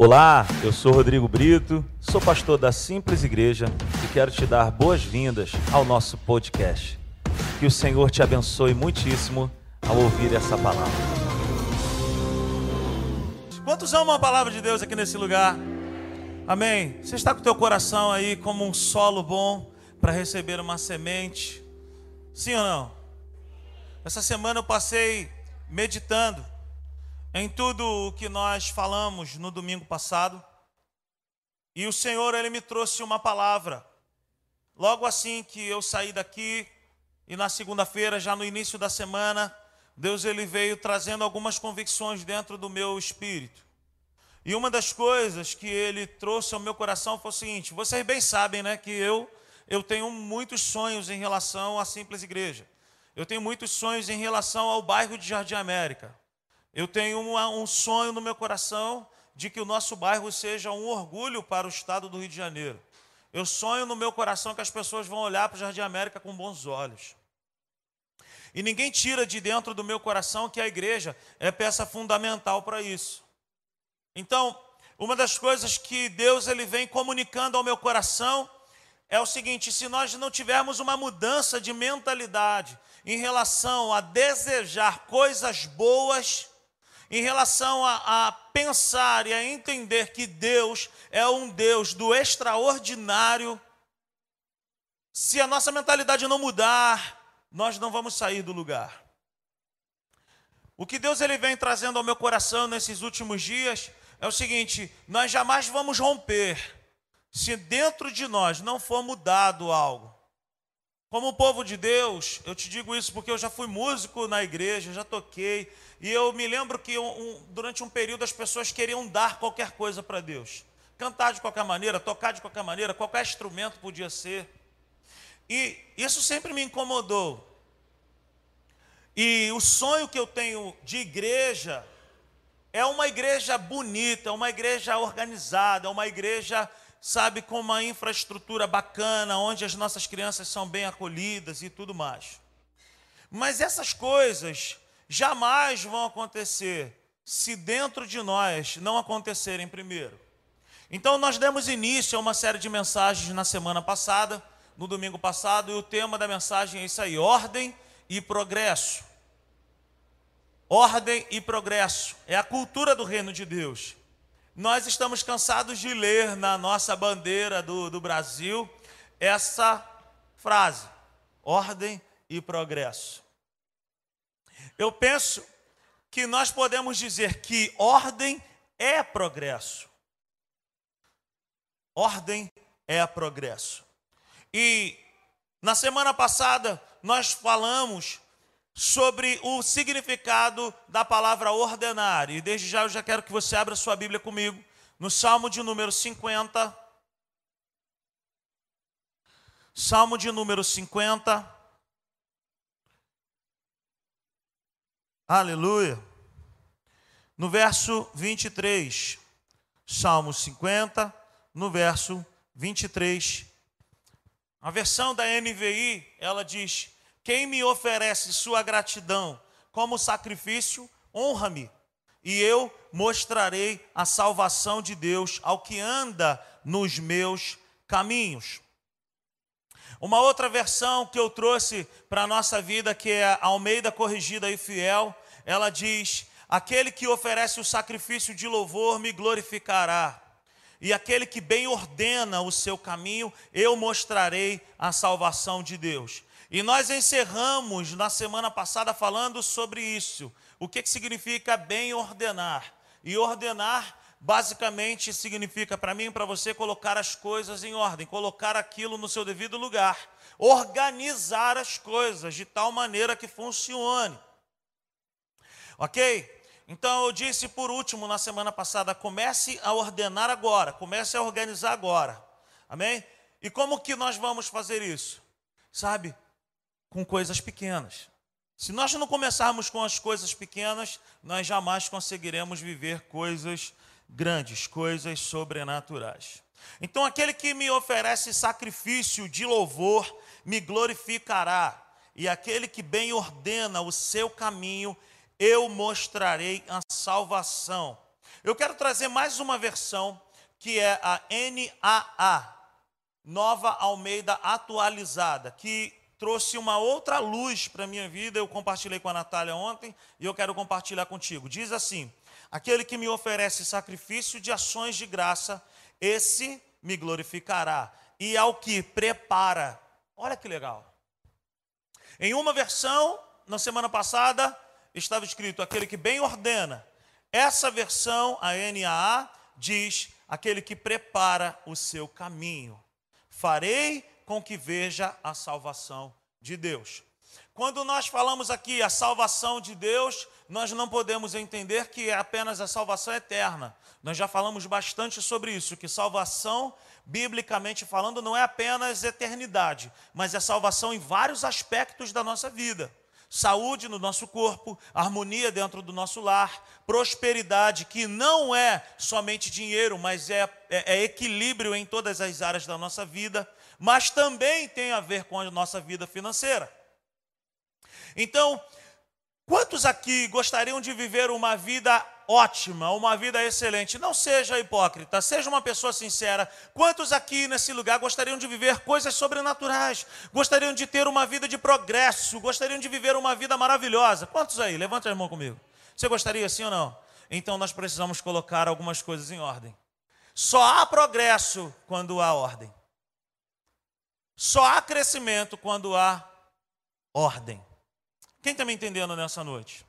Olá, eu sou Rodrigo Brito, sou pastor da Simples Igreja e quero te dar boas-vindas ao nosso podcast. Que o Senhor te abençoe muitíssimo ao ouvir essa palavra. Quantos amam a palavra de Deus aqui nesse lugar? Amém. Você está com o teu coração aí como um solo bom para receber uma semente? Sim ou não? Essa semana eu passei meditando em tudo o que nós falamos no domingo passado. E o Senhor, Ele me trouxe uma palavra. Logo assim que eu saí daqui, e na segunda-feira, já no início da semana, Deus ele veio trazendo algumas convicções dentro do meu espírito. E uma das coisas que ele trouxe ao meu coração foi o seguinte: vocês bem sabem, né, que eu eu tenho muitos sonhos em relação à simples igreja. Eu tenho muitos sonhos em relação ao bairro de Jardim América. Eu tenho uma, um sonho no meu coração de que o nosso bairro seja um orgulho para o estado do Rio de Janeiro. Eu sonho no meu coração que as pessoas vão olhar para o Jardim América com bons olhos. E ninguém tira de dentro do meu coração que a igreja é peça fundamental para isso. Então, uma das coisas que Deus ele vem comunicando ao meu coração é o seguinte: se nós não tivermos uma mudança de mentalidade em relação a desejar coisas boas, em relação a, a, pensar e a entender que Deus é um Deus do extraordinário, se a nossa mentalidade não mudar, nós não vamos sair do lugar. O que Deus ele vem trazendo ao meu coração nesses últimos dias é o seguinte: nós jamais vamos romper se dentro de nós não for mudado algo. Como povo de Deus, eu te digo isso porque eu já fui músico na igreja, já toquei, e eu me lembro que um, durante um período as pessoas queriam dar qualquer coisa para Deus. Cantar de qualquer maneira, tocar de qualquer maneira, qualquer instrumento podia ser. E isso sempre me incomodou. E o sonho que eu tenho de igreja é uma igreja bonita, é uma igreja organizada, é uma igreja, sabe, com uma infraestrutura bacana, onde as nossas crianças são bem acolhidas e tudo mais. Mas essas coisas jamais vão acontecer se dentro de nós não acontecerem primeiro. Então, nós demos início a uma série de mensagens na semana passada, no domingo passado, e o tema da mensagem é isso aí: ordem e progresso. Ordem e progresso é a cultura do reino de Deus. Nós estamos cansados de ler na nossa bandeira do, do Brasil essa frase: ordem e progresso. Eu penso que nós podemos dizer que ordem é progresso. Ordem é progresso. E na semana passada nós falamos sobre o significado da palavra ordenar. E desde já eu já quero que você abra sua Bíblia comigo no Salmo de número 50. Salmo de número 50. Aleluia. No verso 23, Salmo 50, no verso 23. A versão da NVI, ela diz: Quem me oferece sua gratidão como sacrifício, honra-me, e eu mostrarei a salvação de Deus ao que anda nos meus caminhos. Uma outra versão que eu trouxe para a nossa vida, que é Almeida Corrigida e Fiel, ela diz: Aquele que oferece o sacrifício de louvor me glorificará, e aquele que bem ordena o seu caminho, eu mostrarei a salvação de Deus. E nós encerramos na semana passada falando sobre isso. O que, que significa bem ordenar? E ordenar basicamente significa para mim e para você colocar as coisas em ordem, colocar aquilo no seu devido lugar, organizar as coisas de tal maneira que funcione. Ok? Então eu disse por último na semana passada: comece a ordenar agora, comece a organizar agora. Amém? E como que nós vamos fazer isso? Sabe? Com coisas pequenas. Se nós não começarmos com as coisas pequenas, nós jamais conseguiremos viver coisas grandes, coisas sobrenaturais. Então, aquele que me oferece sacrifício de louvor, me glorificará, e aquele que bem ordena o seu caminho, eu mostrarei a salvação. Eu quero trazer mais uma versão que é a NAA, Nova Almeida Atualizada, que trouxe uma outra luz para a minha vida. Eu compartilhei com a Natália ontem e eu quero compartilhar contigo. Diz assim: Aquele que me oferece sacrifício de ações de graça, esse me glorificará. E ao que prepara, olha que legal. Em uma versão, na semana passada, estava escrito aquele que bem ordena. Essa versão, a NAA, diz aquele que prepara o seu caminho. Farei com que veja a salvação de Deus. Quando nós falamos aqui a salvação de Deus, nós não podemos entender que é apenas a salvação eterna. Nós já falamos bastante sobre isso, que salvação, biblicamente falando, não é apenas eternidade, mas é salvação em vários aspectos da nossa vida. Saúde no nosso corpo, harmonia dentro do nosso lar, prosperidade, que não é somente dinheiro, mas é, é, é equilíbrio em todas as áreas da nossa vida mas também tem a ver com a nossa vida financeira. Então, quantos aqui gostariam de viver uma vida ótima, uma vida excelente? Não seja hipócrita, seja uma pessoa sincera. Quantos aqui nesse lugar gostariam de viver coisas sobrenaturais? Gostariam de ter uma vida de progresso? Gostariam de viver uma vida maravilhosa? Quantos aí? Levanta a mão comigo. Você gostaria sim ou não? Então nós precisamos colocar algumas coisas em ordem. Só há progresso quando há ordem. Só há crescimento quando há ordem. Quem está me entendendo nessa noite?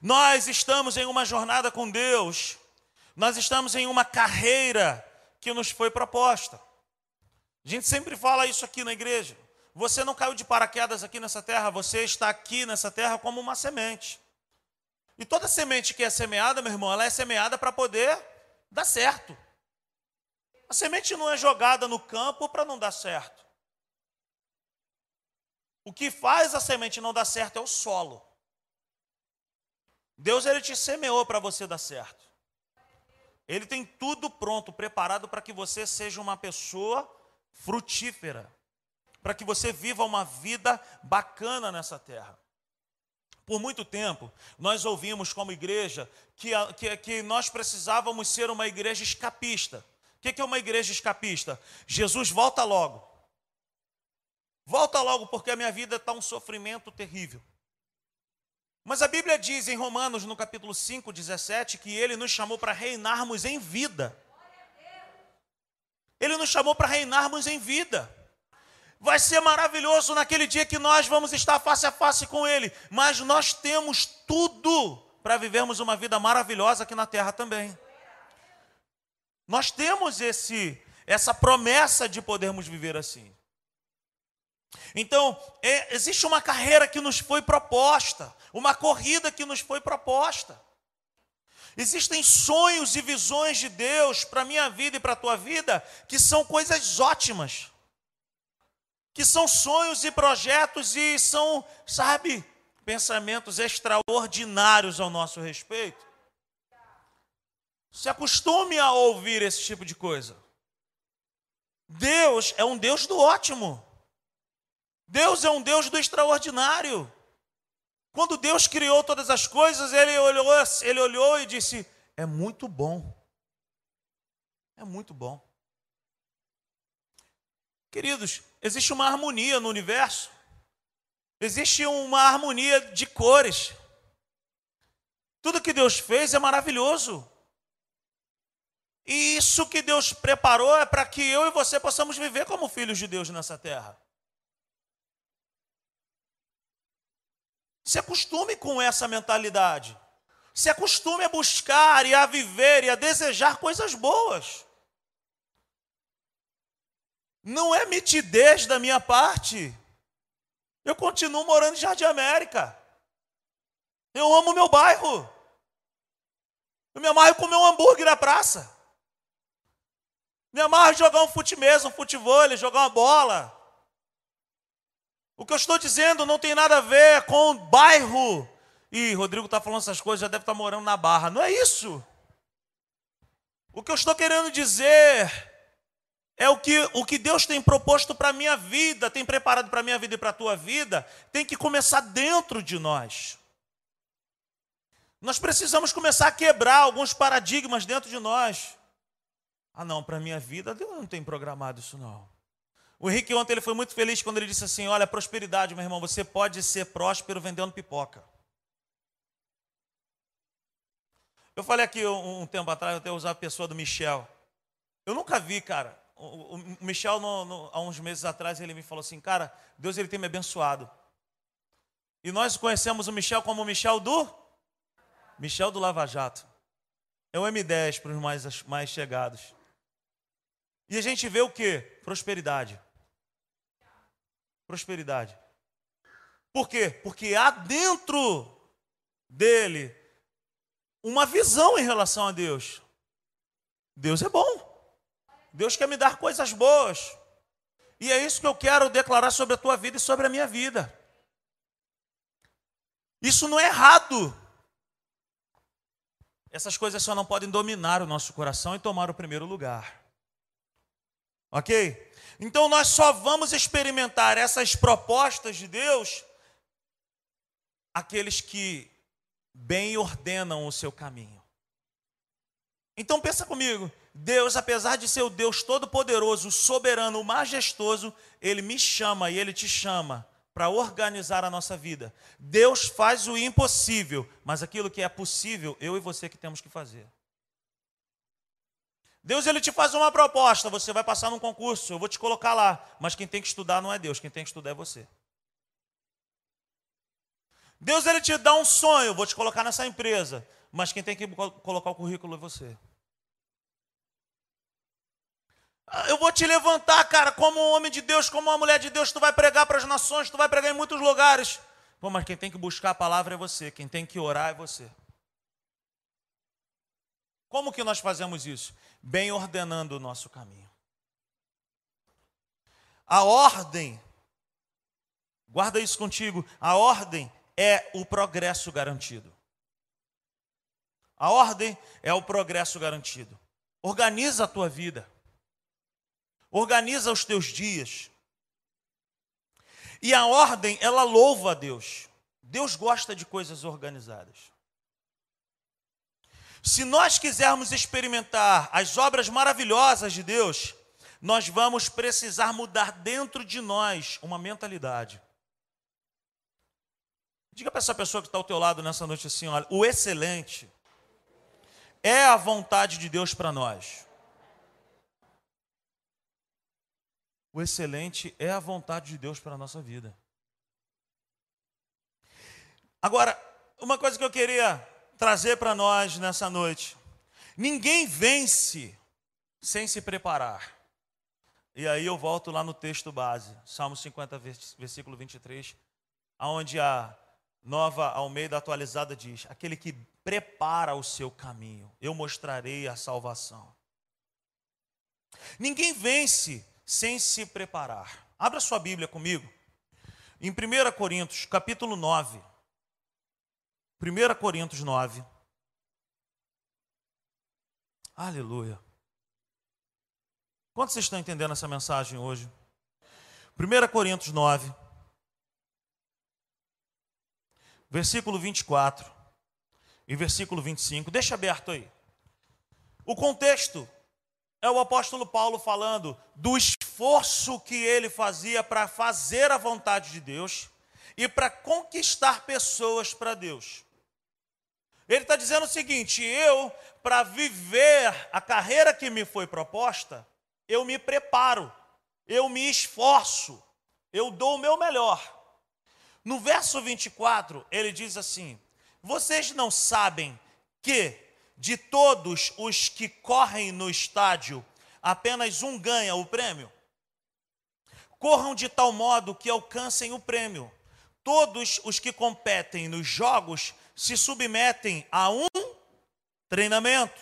Nós estamos em uma jornada com Deus, nós estamos em uma carreira que nos foi proposta. A gente sempre fala isso aqui na igreja. Você não caiu de paraquedas aqui nessa terra, você está aqui nessa terra como uma semente. E toda semente que é semeada, meu irmão, ela é semeada para poder dar certo. A semente não é jogada no campo para não dar certo. O que faz a semente não dar certo é o solo. Deus ele te semeou para você dar certo. Ele tem tudo pronto, preparado para que você seja uma pessoa frutífera, para que você viva uma vida bacana nessa terra. Por muito tempo, nós ouvimos como igreja que, que, que nós precisávamos ser uma igreja escapista. O que é uma igreja escapista? Jesus volta logo. Volta logo, porque a minha vida está um sofrimento terrível. Mas a Bíblia diz em Romanos, no capítulo 5, 17, que ele nos chamou para reinarmos em vida. Ele nos chamou para reinarmos em vida. Vai ser maravilhoso naquele dia que nós vamos estar face a face com Ele, mas nós temos tudo para vivermos uma vida maravilhosa aqui na terra também. Nós temos esse essa promessa de podermos viver assim. Então, é, existe uma carreira que nos foi proposta, uma corrida que nos foi proposta. Existem sonhos e visões de Deus para a minha vida e para a tua vida que são coisas ótimas. Que são sonhos e projetos e são, sabe, pensamentos extraordinários ao nosso respeito. Se acostume a ouvir esse tipo de coisa. Deus é um Deus do ótimo. Deus é um Deus do extraordinário. Quando Deus criou todas as coisas, ele olhou, ele olhou e disse: É muito bom. É muito bom. Queridos, existe uma harmonia no universo. Existe uma harmonia de cores. Tudo que Deus fez é maravilhoso. E isso que Deus preparou é para que eu e você possamos viver como filhos de Deus nessa terra. Se acostume com essa mentalidade. Se acostume a buscar e a viver e a desejar coisas boas. Não é mitidez da minha parte. Eu continuo morando em Jardim América. Eu amo meu bairro. Eu me amarro comer um hambúrguer na praça. Me amarro jogar um fute um futebol, jogar uma bola. O que eu estou dizendo não tem nada a ver com bairro. E Rodrigo está falando essas coisas, já deve estar tá morando na Barra. Não é isso. O que eu estou querendo dizer é o que, o que Deus tem proposto para a minha vida, tem preparado para a minha vida e para a tua vida, tem que começar dentro de nós. Nós precisamos começar a quebrar alguns paradigmas dentro de nós. Ah, não, para a minha vida, Deus não tem programado isso não. O Henrique ontem ele foi muito feliz quando ele disse assim: Olha, prosperidade, meu irmão, você pode ser próspero vendendo pipoca. Eu falei aqui um, um tempo atrás, eu até usar a pessoa do Michel. Eu nunca vi, cara. O, o Michel, no, no, há uns meses atrás, ele me falou assim: Cara, Deus ele tem me abençoado. E nós conhecemos o Michel como o Michel do Michel do Lava Jato. É o M10 para os mais, mais chegados. E a gente vê o que? Prosperidade. Prosperidade. Por quê? Porque há dentro dele uma visão em relação a Deus. Deus é bom. Deus quer me dar coisas boas. E é isso que eu quero declarar sobre a tua vida e sobre a minha vida. Isso não é errado. Essas coisas só não podem dominar o nosso coração e tomar o primeiro lugar. Ok? Então nós só vamos experimentar essas propostas de Deus aqueles que bem ordenam o seu caminho. Então pensa comigo, Deus, apesar de ser o Deus todo-poderoso, soberano, majestoso, ele me chama e ele te chama para organizar a nossa vida. Deus faz o impossível, mas aquilo que é possível, eu e você que temos que fazer. Deus ele te faz uma proposta, você vai passar num concurso, eu vou te colocar lá, mas quem tem que estudar não é Deus, quem tem que estudar é você. Deus ele te dá um sonho, vou te colocar nessa empresa, mas quem tem que colocar o currículo é você. Ah, eu vou te levantar, cara, como um homem de Deus, como uma mulher de Deus, tu vai pregar para as nações, tu vai pregar em muitos lugares. Pô, mas quem tem que buscar a palavra é você, quem tem que orar é você. Como que nós fazemos isso? Bem ordenando o nosso caminho. A ordem, guarda isso contigo, a ordem é o progresso garantido. A ordem é o progresso garantido. Organiza a tua vida. Organiza os teus dias. E a ordem, ela louva a Deus. Deus gosta de coisas organizadas. Se nós quisermos experimentar as obras maravilhosas de Deus, nós vamos precisar mudar dentro de nós uma mentalidade. Diga para essa pessoa que está ao teu lado nessa noite assim: olha, o excelente é a vontade de Deus para nós. O excelente é a vontade de Deus para a nossa vida. Agora, uma coisa que eu queria trazer para nós nessa noite. Ninguém vence sem se preparar. E aí eu volto lá no texto base, Salmo 50, versículo 23, aonde a nova Almeida atualizada diz: Aquele que prepara o seu caminho, eu mostrarei a salvação. Ninguém vence sem se preparar. Abra sua Bíblia comigo. Em 1 Coríntios, capítulo 9. 1 Coríntios 9. Aleluia. Quantos vocês estão entendendo essa mensagem hoje? 1 Coríntios 9, versículo 24 e versículo 25. Deixa aberto aí. O contexto é o apóstolo Paulo falando do esforço que ele fazia para fazer a vontade de Deus e para conquistar pessoas para Deus. Ele está dizendo o seguinte: eu, para viver a carreira que me foi proposta, eu me preparo, eu me esforço, eu dou o meu melhor. No verso 24, ele diz assim: Vocês não sabem que de todos os que correm no estádio, apenas um ganha o prêmio? Corram de tal modo que alcancem o prêmio. Todos os que competem nos jogos se submetem a um treinamento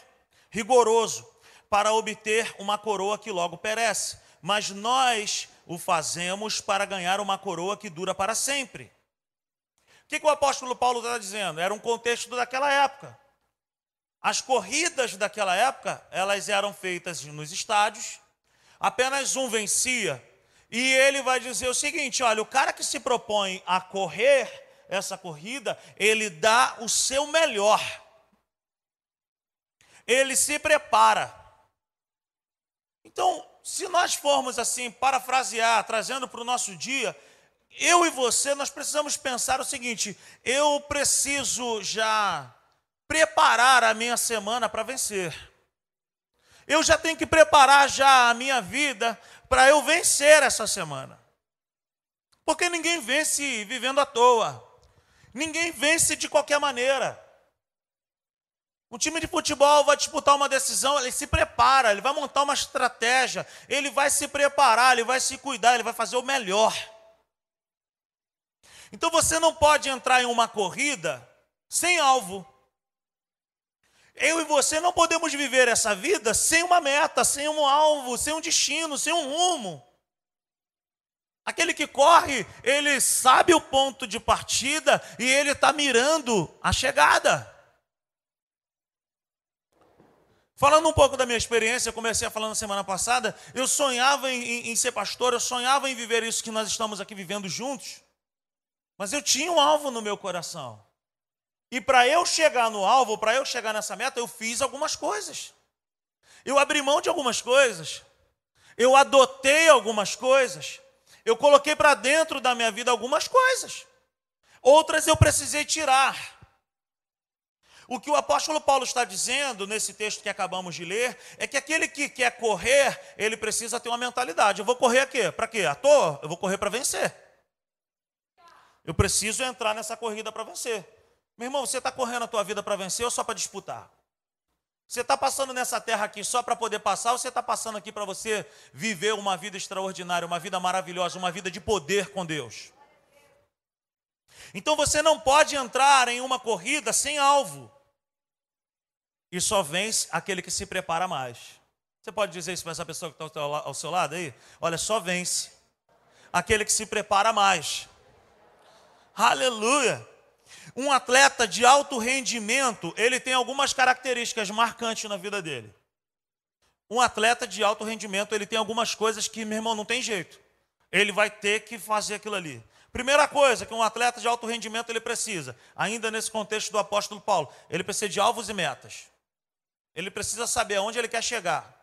rigoroso para obter uma coroa que logo perece, mas nós o fazemos para ganhar uma coroa que dura para sempre. O que, que o apóstolo Paulo está dizendo? Era um contexto daquela época. As corridas daquela época, elas eram feitas nos estádios, apenas um vencia, e ele vai dizer o seguinte: olha, o cara que se propõe a correr essa corrida, ele dá o seu melhor. Ele se prepara. Então, se nós formos assim, parafrasear, trazendo para o nosso dia, eu e você, nós precisamos pensar o seguinte: eu preciso já preparar a minha semana para vencer. Eu já tenho que preparar já a minha vida para eu vencer essa semana. Porque ninguém vence vivendo à toa. Ninguém vence de qualquer maneira. Um time de futebol vai disputar uma decisão, ele se prepara, ele vai montar uma estratégia, ele vai se preparar, ele vai se cuidar, ele vai fazer o melhor. Então você não pode entrar em uma corrida sem alvo. Eu e você não podemos viver essa vida sem uma meta, sem um alvo, sem um destino, sem um rumo. Aquele que corre, ele sabe o ponto de partida e ele está mirando a chegada. Falando um pouco da minha experiência, eu comecei a falar na semana passada, eu sonhava em, em, em, ser pastor, eu sonhava em viver isso que nós estamos aqui vivendo juntos, mas eu tinha um alvo no meu coração. E para eu chegar no alvo, para eu chegar nessa meta, eu fiz algumas coisas. Eu abri mão de algumas coisas. Eu adotei algumas coisas. Eu coloquei para dentro da minha vida algumas coisas. Outras eu precisei tirar. O que o apóstolo Paulo está dizendo nesse texto que acabamos de ler é que aquele que quer correr, ele precisa ter uma mentalidade. Eu vou correr aqui, para quê? À toa? Eu vou correr para vencer. Eu preciso entrar nessa corrida para vencer. Meu irmão, você está correndo a tua vida para vencer ou só para disputar? Você está passando nessa terra aqui só para poder passar ou você está passando aqui para você viver uma vida extraordinária, uma vida maravilhosa, uma vida de poder com Deus? Então você não pode entrar em uma corrida sem alvo. E só vence aquele que se prepara mais. Você pode dizer isso para essa pessoa que está ao seu lado aí? Olha, só vence aquele que se prepara mais. Aleluia! Um atleta de alto rendimento, ele tem algumas características marcantes na vida dele. Um atleta de alto rendimento, ele tem algumas coisas que, meu irmão, não tem jeito. Ele vai ter que fazer aquilo ali. Primeira coisa que um atleta de alto rendimento ele precisa, ainda nesse contexto do apóstolo Paulo, ele precisa de alvos e metas. Ele precisa saber aonde ele quer chegar.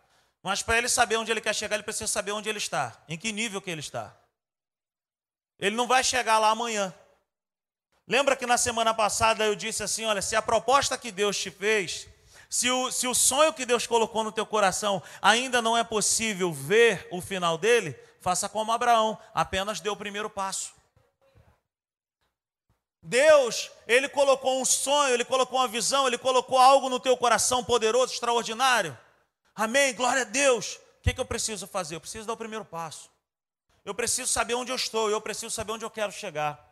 Mas para ele saber onde ele quer chegar, ele precisa saber onde ele está, em que nível que ele está. Ele não vai chegar lá amanhã. Lembra que na semana passada eu disse assim: olha, se a proposta que Deus te fez, se o, se o sonho que Deus colocou no teu coração ainda não é possível ver o final dele, faça como Abraão, apenas dê o primeiro passo. Deus, Ele colocou um sonho, Ele colocou uma visão, Ele colocou algo no teu coração poderoso, extraordinário. Amém? Glória a Deus. O que, que eu preciso fazer? Eu preciso dar o primeiro passo. Eu preciso saber onde eu estou, eu preciso saber onde eu quero chegar.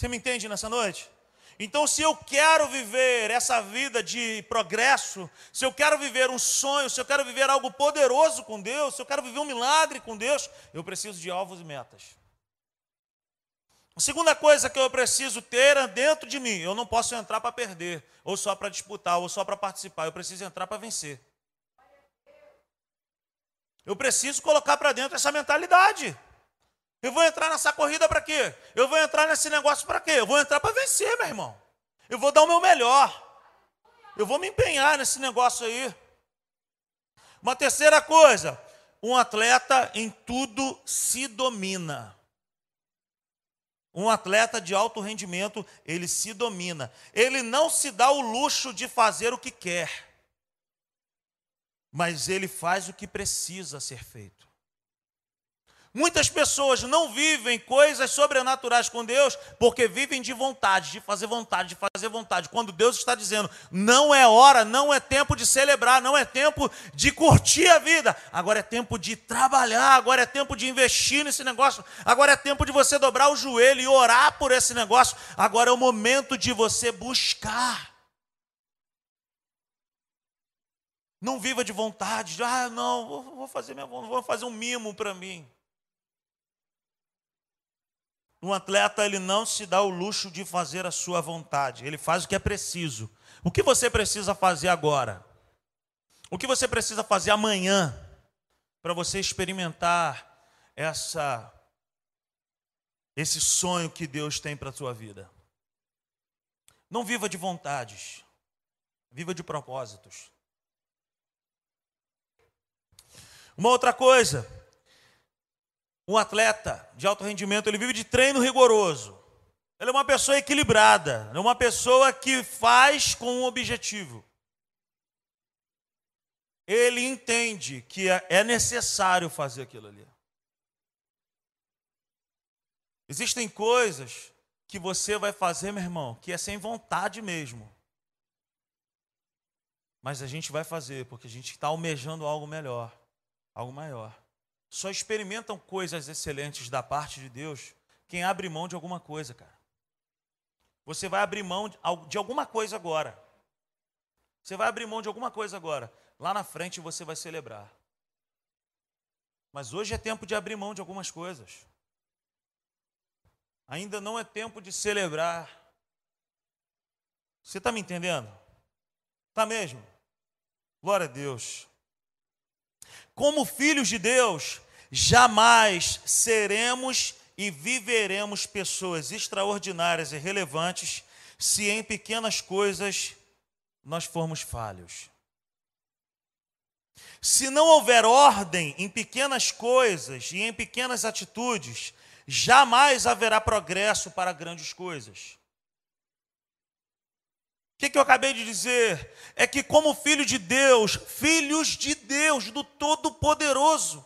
Você me entende nessa noite? Então, se eu quero viver essa vida de progresso, se eu quero viver um sonho, se eu quero viver algo poderoso com Deus, se eu quero viver um milagre com Deus, eu preciso de alvos e metas. A segunda coisa que eu preciso ter é dentro de mim, eu não posso entrar para perder, ou só para disputar, ou só para participar, eu preciso entrar para vencer. Eu preciso colocar para dentro essa mentalidade. Eu vou entrar nessa corrida para quê? Eu vou entrar nesse negócio para quê? Eu vou entrar para vencer, meu irmão. Eu vou dar o meu melhor. Eu vou me empenhar nesse negócio aí. Uma terceira coisa, um atleta em tudo se domina. Um atleta de alto rendimento, ele se domina. Ele não se dá o luxo de fazer o que quer, mas ele faz o que precisa ser feito. Muitas pessoas não vivem coisas sobrenaturais com Deus porque vivem de vontade, de fazer vontade, de fazer vontade. Quando Deus está dizendo, não é hora, não é tempo de celebrar, não é tempo de curtir a vida, agora é tempo de trabalhar, agora é tempo de investir nesse negócio, agora é tempo de você dobrar o joelho e orar por esse negócio, agora é o momento de você buscar. Não viva de vontade, ah, não, vou fazer, minha, vou fazer um mimo para mim. Um atleta ele não se dá o luxo de fazer a sua vontade, ele faz o que é preciso. O que você precisa fazer agora? O que você precisa fazer amanhã para você experimentar essa esse sonho que Deus tem para a sua vida. Não viva de vontades, viva de propósitos. Uma outra coisa, um atleta de alto rendimento, ele vive de treino rigoroso. Ele é uma pessoa equilibrada, é uma pessoa que faz com um objetivo. Ele entende que é, é necessário fazer aquilo ali. Existem coisas que você vai fazer, meu irmão, que é sem vontade mesmo. Mas a gente vai fazer porque a gente está almejando algo melhor, algo maior. Só experimentam coisas excelentes da parte de Deus quem abre mão de alguma coisa, cara. Você vai abrir mão de alguma coisa agora. Você vai abrir mão de alguma coisa agora. Lá na frente você vai celebrar. Mas hoje é tempo de abrir mão de algumas coisas. Ainda não é tempo de celebrar. Você está me entendendo? Está mesmo? Glória a Deus. Como filhos de Deus, jamais seremos e viveremos pessoas extraordinárias e relevantes se em pequenas coisas nós formos falhos. Se não houver ordem em pequenas coisas e em pequenas atitudes, jamais haverá progresso para grandes coisas. O que, que eu acabei de dizer? É que, como filho de Deus, filhos de Deus, do Todo-Poderoso,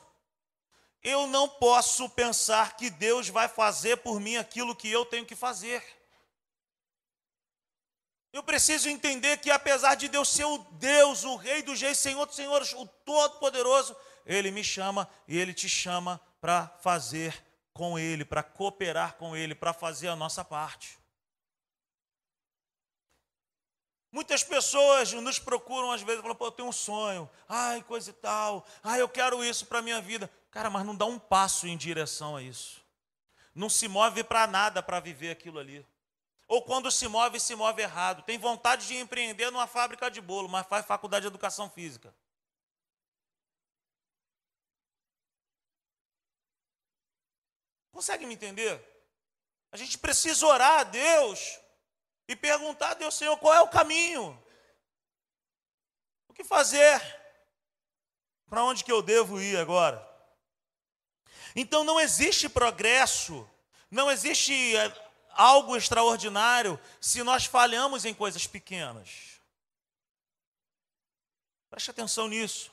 eu não posso pensar que Deus vai fazer por mim aquilo que eu tenho que fazer. Eu preciso entender que, apesar de Deus ser o Deus, o Rei dos Reis, Senhor dos Senhores, o Todo-Poderoso, Ele me chama e Ele te chama para fazer com Ele, para cooperar com Ele, para fazer a nossa parte. Muitas pessoas nos procuram às vezes, falam, pô, eu tenho um sonho, ai, coisa e tal, ai, eu quero isso para a minha vida. Cara, mas não dá um passo em direção a isso. Não se move para nada para viver aquilo ali. Ou quando se move, se move errado. Tem vontade de empreender numa fábrica de bolo, mas faz faculdade de educação física. Consegue me entender? A gente precisa orar a Deus e perguntar a Deus, Senhor, qual é o caminho? O que fazer? Para onde que eu devo ir agora? Então não existe progresso, não existe eh, algo extraordinário se nós falhamos em coisas pequenas. Preste atenção nisso.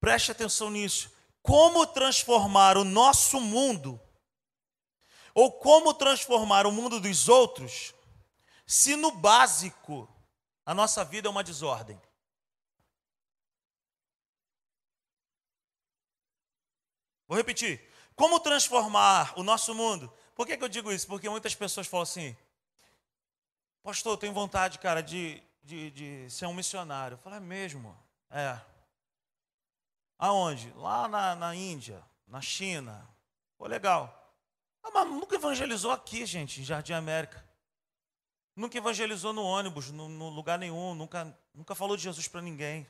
Preste atenção nisso. Como transformar o nosso mundo ou como transformar o mundo dos outros, se no básico a nossa vida é uma desordem? Vou repetir. Como transformar o nosso mundo? Por que, que eu digo isso? Porque muitas pessoas falam assim: Pastor, eu tenho vontade, cara, de, de, de ser um missionário. Eu falo, é mesmo? É. Aonde? Lá na, na Índia, na China. Pô, legal. Ah, mas nunca evangelizou aqui, gente, em Jardim América. Nunca evangelizou no ônibus, no, no lugar nenhum, nunca, nunca falou de Jesus para ninguém.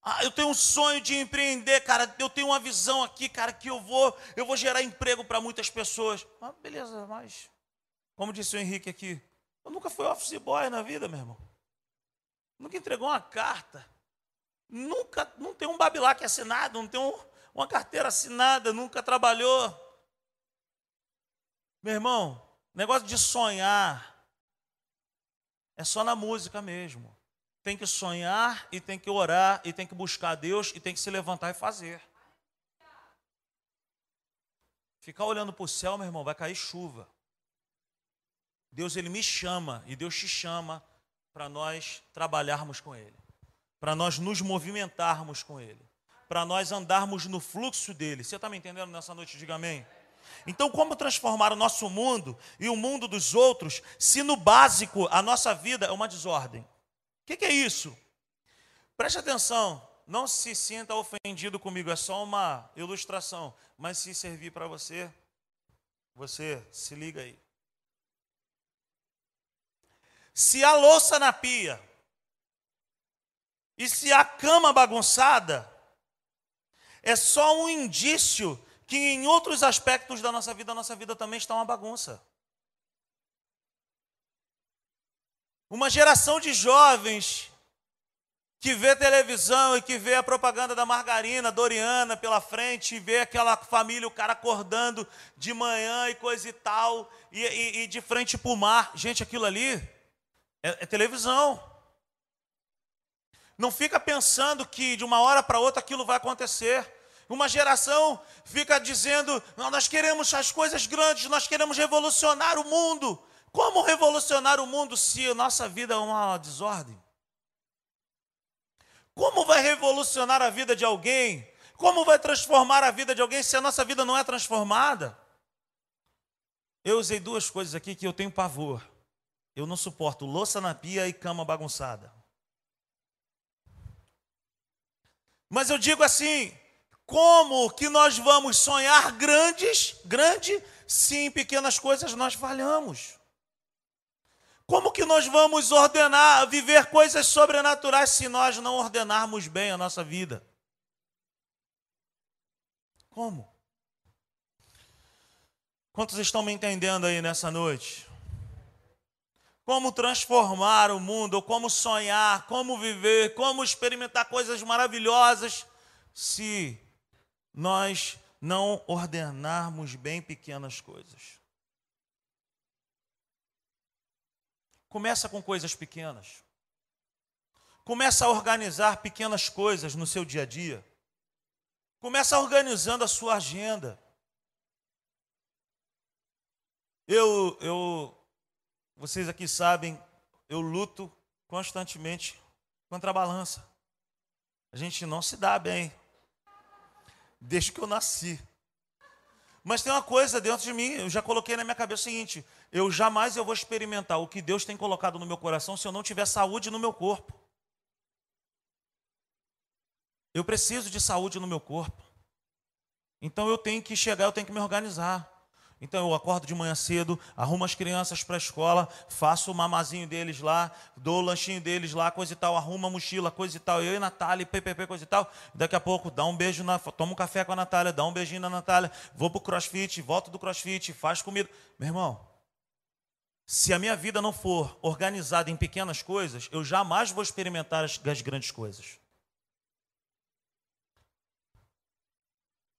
Ah, eu tenho um sonho de empreender, cara. Eu tenho uma visão aqui, cara, que eu vou, eu vou gerar emprego para muitas pessoas. Ah, beleza, mas como disse o Henrique aqui, eu nunca fui office boy na vida, meu irmão. Nunca entregou uma carta. Nunca, não tem um babilac assinado, não tem um, uma carteira assinada, nunca trabalhou. Meu irmão, negócio de sonhar é só na música mesmo. Tem que sonhar e tem que orar e tem que buscar Deus e tem que se levantar e fazer. Ficar olhando para o céu, meu irmão, vai cair chuva. Deus ele me chama e Deus te chama para nós trabalharmos com ele, para nós nos movimentarmos com ele para nós andarmos no fluxo dele. Você está me entendendo nessa noite? Diga amém. Então, como transformar o nosso mundo e o mundo dos outros, se no básico a nossa vida é uma desordem? O que, que é isso? Preste atenção, não se sinta ofendido comigo, é só uma ilustração, mas se servir para você, você se liga aí. Se a louça na pia e se a cama bagunçada, é só um indício que em outros aspectos da nossa vida, a nossa vida também está uma bagunça. Uma geração de jovens que vê televisão e que vê a propaganda da margarina, Doriana pela frente, e vê aquela família, o cara acordando de manhã e coisa e tal, e, e, e de frente para o mar. Gente, aquilo ali é, é televisão. Não fica pensando que de uma hora para outra aquilo vai acontecer. Uma geração fica dizendo: nós queremos as coisas grandes, nós queremos revolucionar o mundo. Como revolucionar o mundo se a nossa vida é uma desordem? Como vai revolucionar a vida de alguém? Como vai transformar a vida de alguém se a nossa vida não é transformada? Eu usei duas coisas aqui que eu tenho pavor. Eu não suporto louça na pia e cama bagunçada. Mas eu digo assim: como que nós vamos sonhar grandes, grande, se em pequenas coisas nós falhamos? Como que nós vamos ordenar, viver coisas sobrenaturais se nós não ordenarmos bem a nossa vida? Como? Quantos estão me entendendo aí nessa noite? Como transformar o mundo, como sonhar, como viver, como experimentar coisas maravilhosas se nós não ordenarmos bem pequenas coisas. Começa com coisas pequenas. Começa a organizar pequenas coisas no seu dia a dia. Começa organizando a sua agenda. Eu, eu, vocês aqui sabem, eu luto constantemente contra a balança. A gente não se dá bem. Desde que eu nasci. Mas tem uma coisa dentro de mim, eu já coloquei na minha cabeça o seguinte: eu jamais eu vou experimentar o que Deus tem colocado no meu coração se eu não tiver saúde no meu corpo. Eu preciso de saúde no meu corpo. Então eu tenho que chegar, eu tenho que me organizar. Então eu acordo de manhã cedo, arrumo as crianças para a escola, faço o mamazinho deles lá, dou o lanchinho deles lá, coisa e tal, arrumo a mochila, coisa e tal, eu e Natália, ppp, coisa e tal. Daqui a pouco dá um beijo, na, toma um café com a Natália, dá um beijinho na Natália, vou para o crossfit, volto do crossfit, faz comida. Meu irmão, se a minha vida não for organizada em pequenas coisas, eu jamais vou experimentar as, as grandes coisas.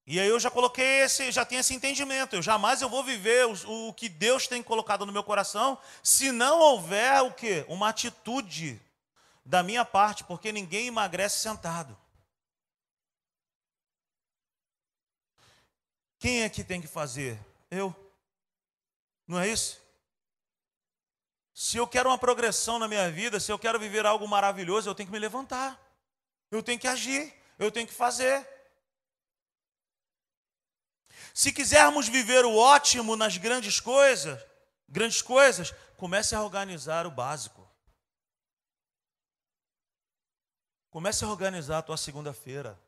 E aí eu já coloquei esse, já tenho esse entendimento. Eu jamais eu vou viver o, o que Deus tem colocado no meu coração, se não houver o quê? Uma atitude da minha parte, porque ninguém emagrece sentado. Quem é que tem que fazer? Eu. Não é isso? Se eu quero uma progressão na minha vida, se eu quero viver algo maravilhoso, eu tenho que me levantar. Eu tenho que agir, eu tenho que fazer. Se quisermos viver o ótimo nas grandes coisas, grandes coisas, comece a organizar o básico. Comece a organizar a tua segunda-feira.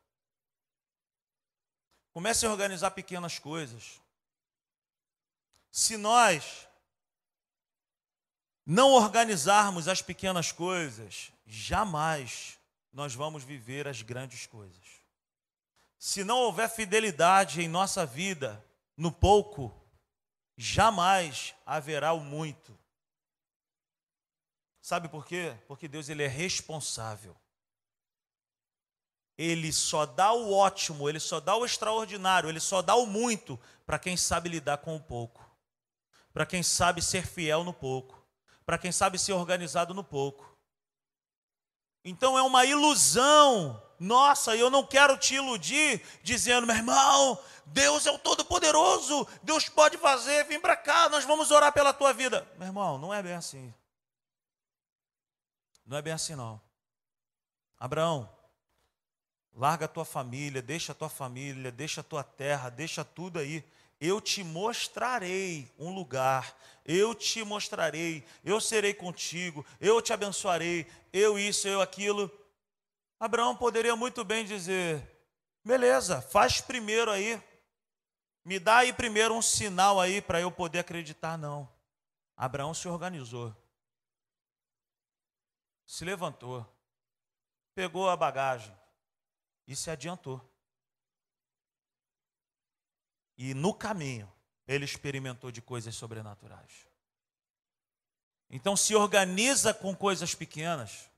Comece a organizar pequenas coisas. Se nós não organizarmos as pequenas coisas, jamais nós vamos viver as grandes coisas. Se não houver fidelidade em nossa vida no pouco, jamais haverá o muito. Sabe por quê? Porque Deus ele é responsável. Ele só dá o ótimo, ele só dá o extraordinário, ele só dá o muito para quem sabe lidar com o pouco. Para quem sabe ser fiel no pouco, para quem sabe ser organizado no pouco. Então é uma ilusão nossa, eu não quero te iludir dizendo, meu irmão, Deus é o Todo-Poderoso, Deus pode fazer, vem para cá, nós vamos orar pela tua vida. Meu irmão, não é bem assim. Não é bem assim, não. Abraão, larga a tua família, deixa a tua família, deixa a tua terra, deixa tudo aí. Eu te mostrarei um lugar, eu te mostrarei, eu serei contigo, eu te abençoarei, eu isso, eu aquilo. Abraão poderia muito bem dizer: beleza, faz primeiro aí, me dá aí primeiro um sinal aí para eu poder acreditar. Não. Abraão se organizou, se levantou, pegou a bagagem e se adiantou. E no caminho, ele experimentou de coisas sobrenaturais. Então se organiza com coisas pequenas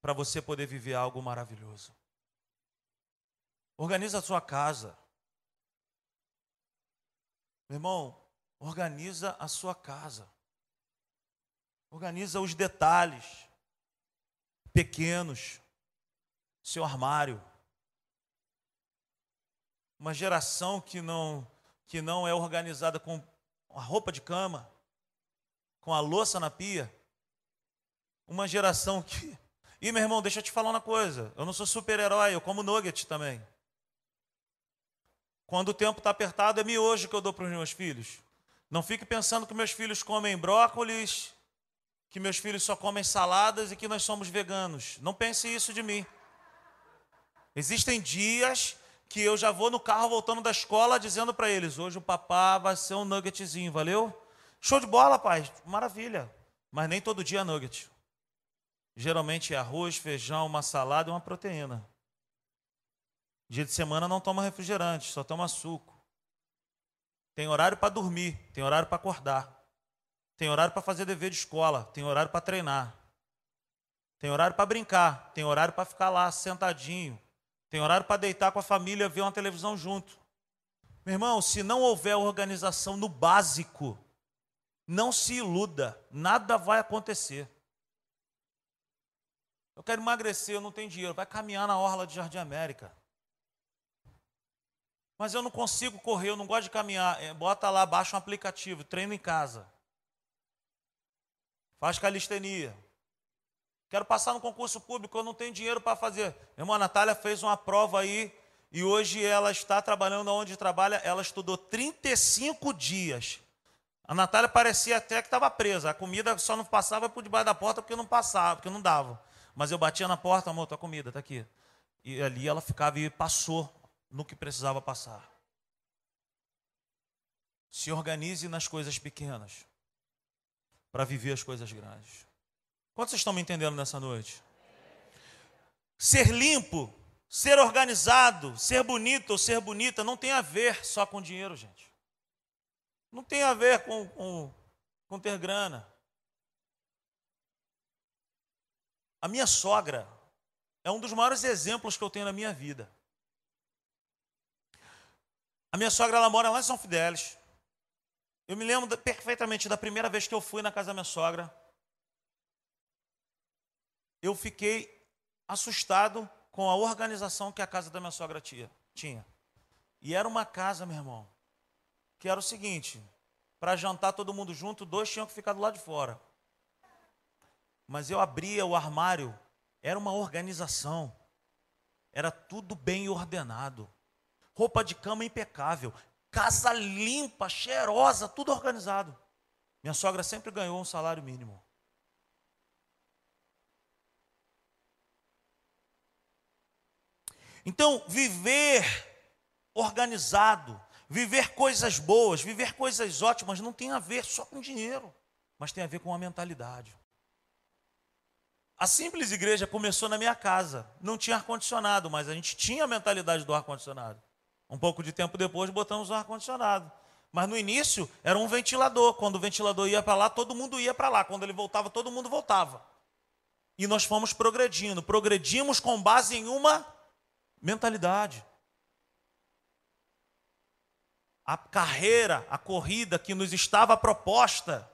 para você poder viver algo maravilhoso. Organiza a sua casa. Meu irmão, organiza a sua casa. Organiza os detalhes pequenos, seu armário. Uma geração que não que não é organizada com a roupa de cama, com a louça na pia. Uma geração que. E meu irmão, deixa eu te falar uma coisa. Eu não sou super-herói, eu como nugget também. Quando o tempo está apertado, é miojo que eu dou para os meus filhos. Não fique pensando que meus filhos comem brócolis, que meus filhos só comem saladas e que nós somos veganos. Não pense isso de mim. Existem dias que eu já vou no carro voltando da escola dizendo para eles: hoje o papá vai ser um nuggetzinho, valeu? Show de bola, pai, maravilha. Mas nem todo dia é nugget. Geralmente é arroz, feijão, uma salada e uma proteína. Dia de semana não toma refrigerante, só toma suco. Tem horário para dormir, tem horário para acordar. Tem horário para fazer dever de escola, tem horário para treinar. Tem horário para brincar, tem horário para ficar lá sentadinho. Tem horário para deitar com a família, ver uma televisão junto. Meu irmão, se não houver organização no básico, não se iluda, nada vai acontecer. Eu quero emagrecer, eu não tenho dinheiro. Vai caminhar na orla de Jardim América. Mas eu não consigo correr, eu não gosto de caminhar. É, bota lá, baixa um aplicativo, treino em casa. Faz calistenia. Quero passar no concurso público, eu não tenho dinheiro para fazer. Meu irmão, a Natália fez uma prova aí e hoje ela está trabalhando onde trabalha. Ela estudou 35 dias. A Natália parecia até que estava presa. A comida só não passava por debaixo da porta porque não passava, porque não dava. Mas eu batia na porta, amor, tua comida está aqui. E ali ela ficava e passou no que precisava passar. Se organize nas coisas pequenas para viver as coisas grandes. Quantos estão me entendendo nessa noite? Ser limpo, ser organizado, ser bonito ou ser bonita não tem a ver só com dinheiro, gente. Não tem a ver com, com, com ter grana. A minha sogra é um dos maiores exemplos que eu tenho na minha vida. A minha sogra ela mora lá em São Fidélis. Eu me lembro perfeitamente da primeira vez que eu fui na casa da minha sogra. Eu fiquei assustado com a organização que a casa da minha sogra tinha. E era uma casa, meu irmão, que era o seguinte: para jantar todo mundo junto, dois tinham que ficar do lado de fora. Mas eu abria o armário, era uma organização, era tudo bem ordenado roupa de cama impecável, casa limpa, cheirosa, tudo organizado. Minha sogra sempre ganhou um salário mínimo. Então, viver organizado, viver coisas boas, viver coisas ótimas, não tem a ver só com dinheiro, mas tem a ver com a mentalidade. A simples igreja começou na minha casa. Não tinha ar-condicionado, mas a gente tinha a mentalidade do ar-condicionado. Um pouco de tempo depois botamos o ar-condicionado. Mas no início era um ventilador. Quando o ventilador ia para lá, todo mundo ia para lá. Quando ele voltava, todo mundo voltava. E nós fomos progredindo. Progredimos com base em uma mentalidade. A carreira, a corrida que nos estava proposta,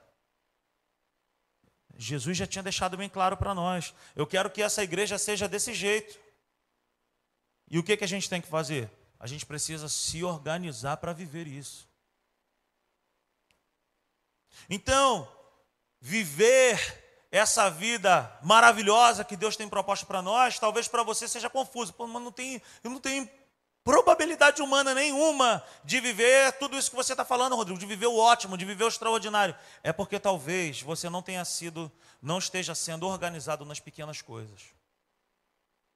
Jesus já tinha deixado bem claro para nós. Eu quero que essa igreja seja desse jeito. E o que, que a gente tem que fazer? A gente precisa se organizar para viver isso. Então, viver essa vida maravilhosa que Deus tem proposto para nós, talvez para você seja confuso. Pô, mas não tem, eu não tenho probabilidade humana nenhuma de viver tudo isso que você está falando, Rodrigo, de viver o ótimo, de viver o extraordinário. É porque talvez você não tenha sido, não esteja sendo organizado nas pequenas coisas.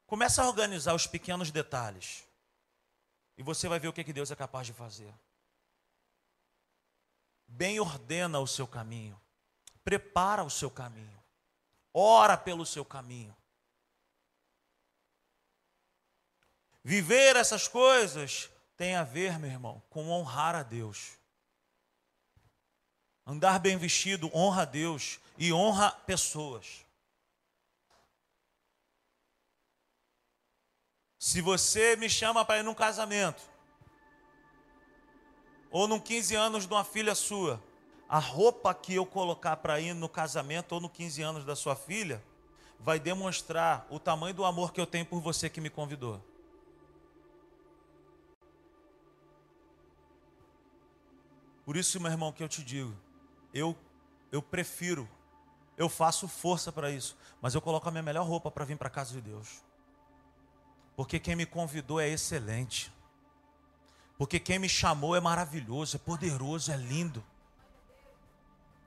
Comece a organizar os pequenos detalhes. E você vai ver o que Deus é capaz de fazer. Bem ordena o seu caminho. Prepara o seu caminho. Ora pelo seu caminho. Viver essas coisas tem a ver, meu irmão, com honrar a Deus. Andar bem vestido honra a Deus e honra pessoas. Se você me chama para ir num casamento, ou num 15 anos de uma filha sua, a roupa que eu colocar para ir no casamento ou no 15 anos da sua filha, vai demonstrar o tamanho do amor que eu tenho por você que me convidou. Por isso, meu irmão, que eu te digo, eu eu prefiro, eu faço força para isso, mas eu coloco a minha melhor roupa para vir para a casa de Deus. Porque quem me convidou é excelente. Porque quem me chamou é maravilhoso, é poderoso, é lindo.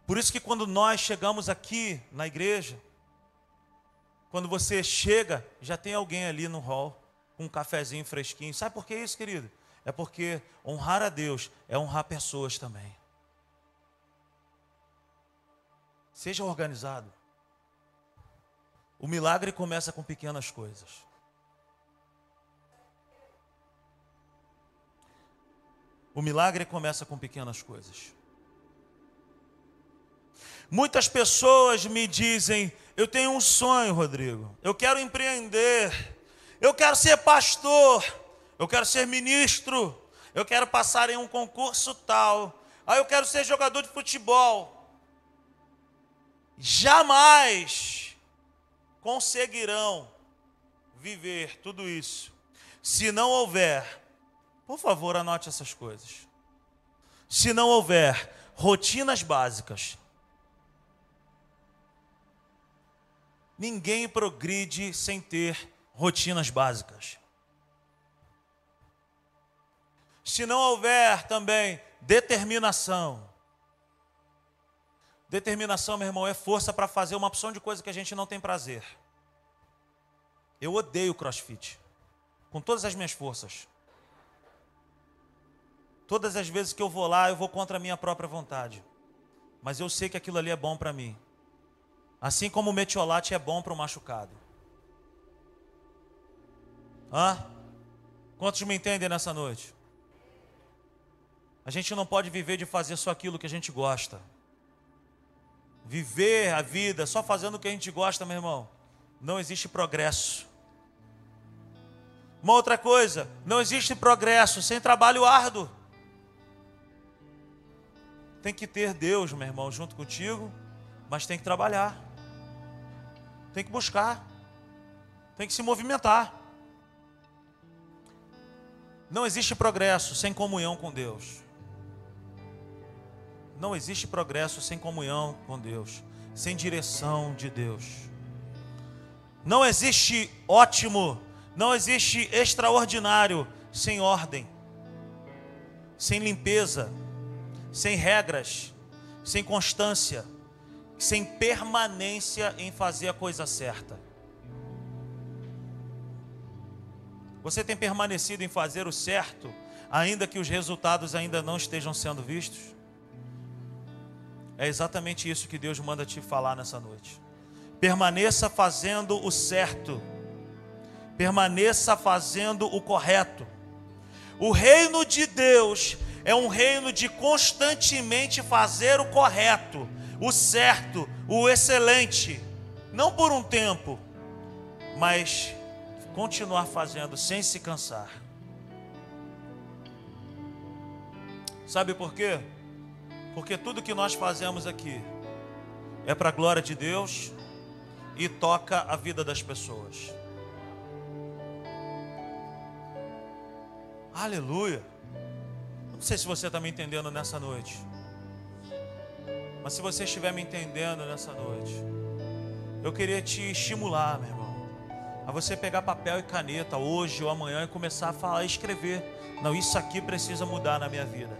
Por isso que quando nós chegamos aqui na igreja, quando você chega, já tem alguém ali no hall com um cafezinho fresquinho. Sabe por que isso, querido? É porque honrar a Deus é honrar pessoas também. Seja organizado. O milagre começa com pequenas coisas. O milagre começa com pequenas coisas. Muitas pessoas me dizem: Eu tenho um sonho, Rodrigo. Eu quero empreender. Eu quero ser pastor. Eu quero ser ministro. Eu quero passar em um concurso tal. Aí eu quero ser jogador de futebol. Jamais conseguirão viver tudo isso se não houver por favor, anote essas coisas. Se não houver rotinas básicas, ninguém progride sem ter rotinas básicas. Se não houver também determinação, determinação, meu irmão, é força para fazer uma opção de coisa que a gente não tem prazer. Eu odeio crossfit, com todas as minhas forças. Todas as vezes que eu vou lá, eu vou contra a minha própria vontade. Mas eu sei que aquilo ali é bom para mim. Assim como o metiolate é bom para o machucado. Hã? Quantos me entendem nessa noite? A gente não pode viver de fazer só aquilo que a gente gosta. Viver a vida só fazendo o que a gente gosta, meu irmão. Não existe progresso. Uma outra coisa, não existe progresso sem trabalho árduo. Tem que ter Deus, meu irmão, junto contigo, mas tem que trabalhar. Tem que buscar. Tem que se movimentar. Não existe progresso sem comunhão com Deus. Não existe progresso sem comunhão com Deus, sem direção de Deus. Não existe ótimo, não existe extraordinário sem ordem, sem limpeza, sem regras, sem constância, sem permanência em fazer a coisa certa. Você tem permanecido em fazer o certo, ainda que os resultados ainda não estejam sendo vistos? É exatamente isso que Deus manda te falar nessa noite. Permaneça fazendo o certo. Permaneça fazendo o correto. O reino de Deus é um reino de constantemente fazer o correto, o certo, o excelente, não por um tempo, mas continuar fazendo sem se cansar. Sabe por quê? Porque tudo que nós fazemos aqui é para a glória de Deus e toca a vida das pessoas. Aleluia. Não sei se você está me entendendo nessa noite. Mas se você estiver me entendendo nessa noite, eu queria te estimular, meu irmão, a você pegar papel e caneta hoje ou amanhã e começar a falar, escrever. Não, isso aqui precisa mudar na minha vida.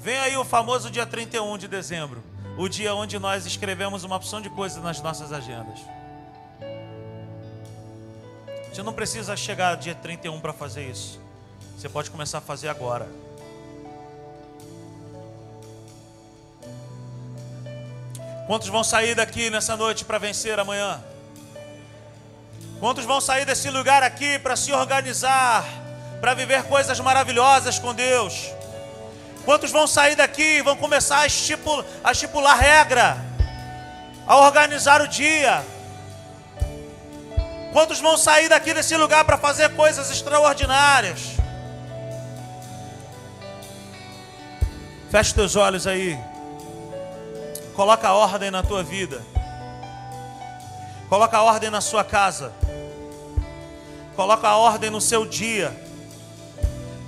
Vem aí o famoso dia 31 de dezembro, o dia onde nós escrevemos uma opção de coisas nas nossas agendas. Você não precisa chegar dia 31 para fazer isso. Você pode começar a fazer agora. Quantos vão sair daqui nessa noite para vencer amanhã? Quantos vão sair desse lugar aqui para se organizar, para viver coisas maravilhosas com Deus? Quantos vão sair daqui e vão começar a estipular, a estipular regra, a organizar o dia? Quantos vão sair daqui desse lugar para fazer coisas extraordinárias? Feche teus olhos aí. Coloca a ordem na tua vida. Coloca a ordem na sua casa. Coloca a ordem no seu dia.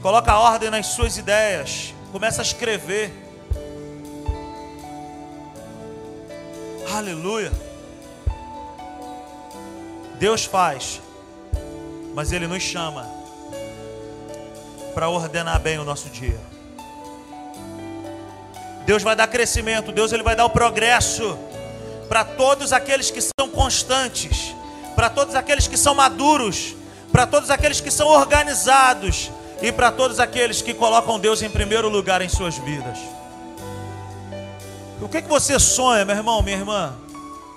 Coloca a ordem nas suas ideias. Começa a escrever. Aleluia. Deus faz, mas Ele nos chama para ordenar bem o nosso dia. Deus vai dar crescimento, Deus ele vai dar o progresso para todos aqueles que são constantes, para todos aqueles que são maduros, para todos aqueles que são organizados, e para todos aqueles que colocam Deus em primeiro lugar em suas vidas. O que, que você sonha, meu irmão, minha irmã?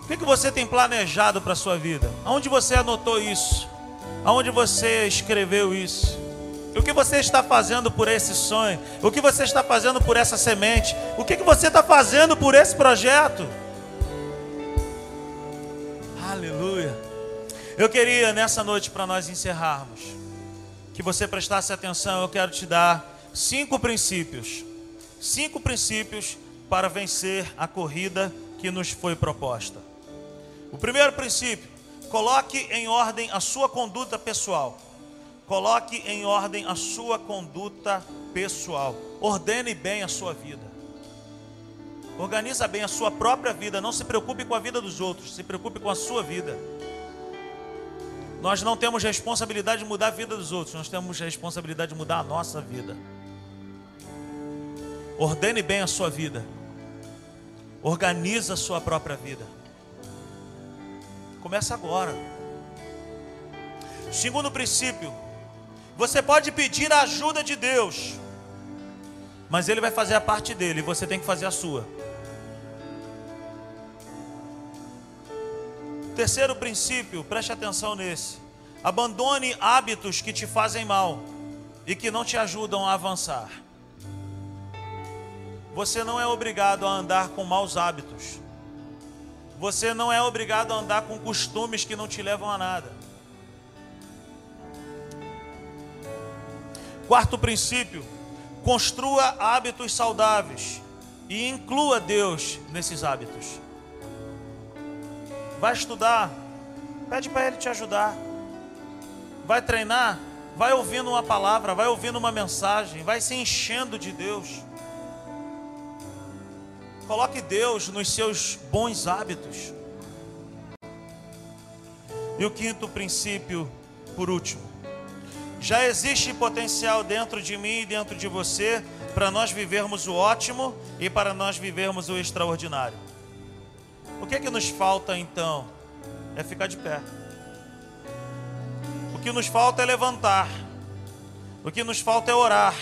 O que, que você tem planejado para a sua vida? Aonde você anotou isso? Aonde você escreveu isso? O que você está fazendo por esse sonho? O que você está fazendo por essa semente? O que, que você está fazendo por esse projeto? Aleluia. Eu queria nessa noite para nós encerrarmos que você prestasse atenção, eu quero te dar cinco princípios. Cinco princípios para vencer a corrida que nos foi proposta. O primeiro princípio, coloque em ordem a sua conduta pessoal. Coloque em ordem a sua conduta pessoal. Ordene bem a sua vida. Organiza bem a sua própria vida. Não se preocupe com a vida dos outros. Se preocupe com a sua vida. Nós não temos responsabilidade de mudar a vida dos outros, nós temos responsabilidade de mudar a nossa vida. Ordene bem a sua vida. Organiza a sua própria vida. Começa agora. Segundo princípio, você pode pedir a ajuda de Deus, mas Ele vai fazer a parte dele você tem que fazer a sua. Terceiro princípio, preste atenção nesse. Abandone hábitos que te fazem mal e que não te ajudam a avançar. Você não é obrigado a andar com maus hábitos. Você não é obrigado a andar com costumes que não te levam a nada. Quarto princípio: construa hábitos saudáveis e inclua Deus nesses hábitos. Vai estudar, pede para Ele te ajudar. Vai treinar, vai ouvindo uma palavra, vai ouvindo uma mensagem, vai se enchendo de Deus. Coloque Deus nos seus bons hábitos. E o quinto princípio, por último, já existe potencial dentro de mim e dentro de você para nós vivermos o ótimo e para nós vivermos o extraordinário. O que é que nos falta então? É ficar de pé. O que nos falta é levantar. O que nos falta é orar.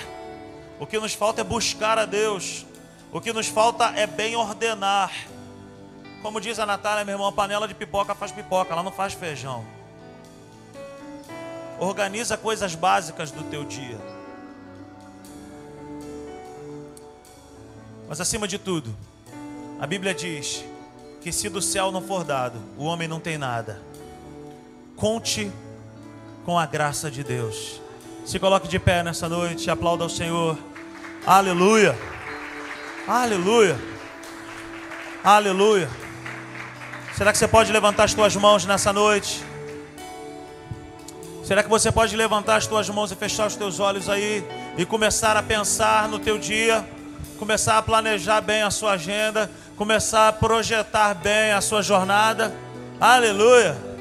O que nos falta é buscar a Deus. O que nos falta é bem ordenar. Como diz a Natália, meu irmão, panela de pipoca faz pipoca, ela não faz feijão. Organiza coisas básicas do teu dia. Mas acima de tudo, a Bíblia diz que se do céu não for dado, o homem não tem nada. Conte com a graça de Deus. Se coloque de pé nessa noite, aplauda ao Senhor. Aleluia. Aleluia. Aleluia. Será que você pode levantar as tuas mãos nessa noite? Será que você pode levantar as tuas mãos e fechar os teus olhos aí e começar a pensar no teu dia, começar a planejar bem a sua agenda? Começar a projetar bem a sua jornada. Aleluia.